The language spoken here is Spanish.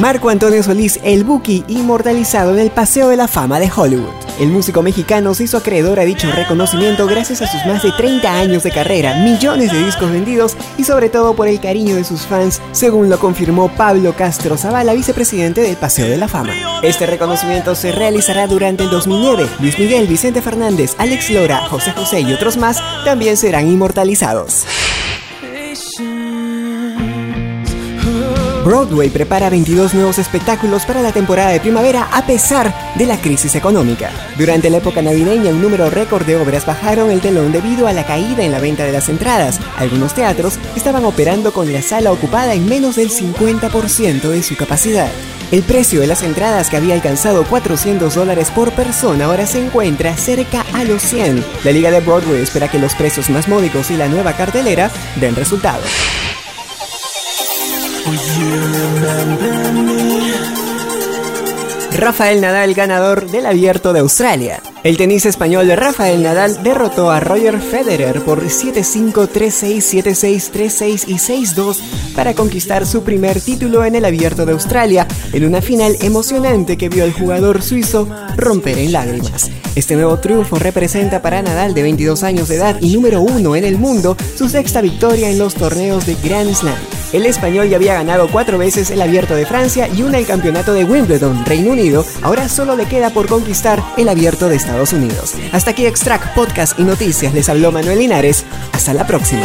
Marco Antonio Solís, el Buki, inmortalizado en el Paseo de la Fama de Hollywood. El músico mexicano se hizo acreedor a dicho reconocimiento gracias a sus más de 30 años de carrera, millones de discos vendidos y sobre todo por el cariño de sus fans, según lo confirmó Pablo Castro Zavala, vicepresidente del Paseo de la Fama. Este reconocimiento se realizará durante el 2009. Luis Miguel, Vicente Fernández, Alex Lora, José José y otros más también serán inmortalizados. Broadway prepara 22 nuevos espectáculos para la temporada de primavera a pesar de la crisis económica. Durante la época navideña, un número récord de obras bajaron el telón debido a la caída en la venta de las entradas. Algunos teatros estaban operando con la sala ocupada en menos del 50% de su capacidad. El precio de las entradas que había alcanzado 400 dólares por persona ahora se encuentra cerca a los 100. La Liga de Broadway espera que los precios más módicos y la nueva cartelera den resultados. Rafael Nadal ganador del Abierto de Australia. El tenista español Rafael Nadal derrotó a Roger Federer por 7-5, 3-6, 7-6, 3-6 y 6-2 para conquistar su primer título en el Abierto de Australia, en una final emocionante que vio al jugador suizo romper en lágrimas. Este nuevo triunfo representa para Nadal de 22 años de edad y número uno en el mundo su sexta victoria en los torneos de Grand Slam. El español ya había ganado cuatro veces el Abierto de Francia y una el Campeonato de Wimbledon, Reino Unido. Ahora solo le queda por conquistar el Abierto de Estados Unidos. Hasta aquí Extract Podcast y Noticias. Les habló Manuel Linares. Hasta la próxima.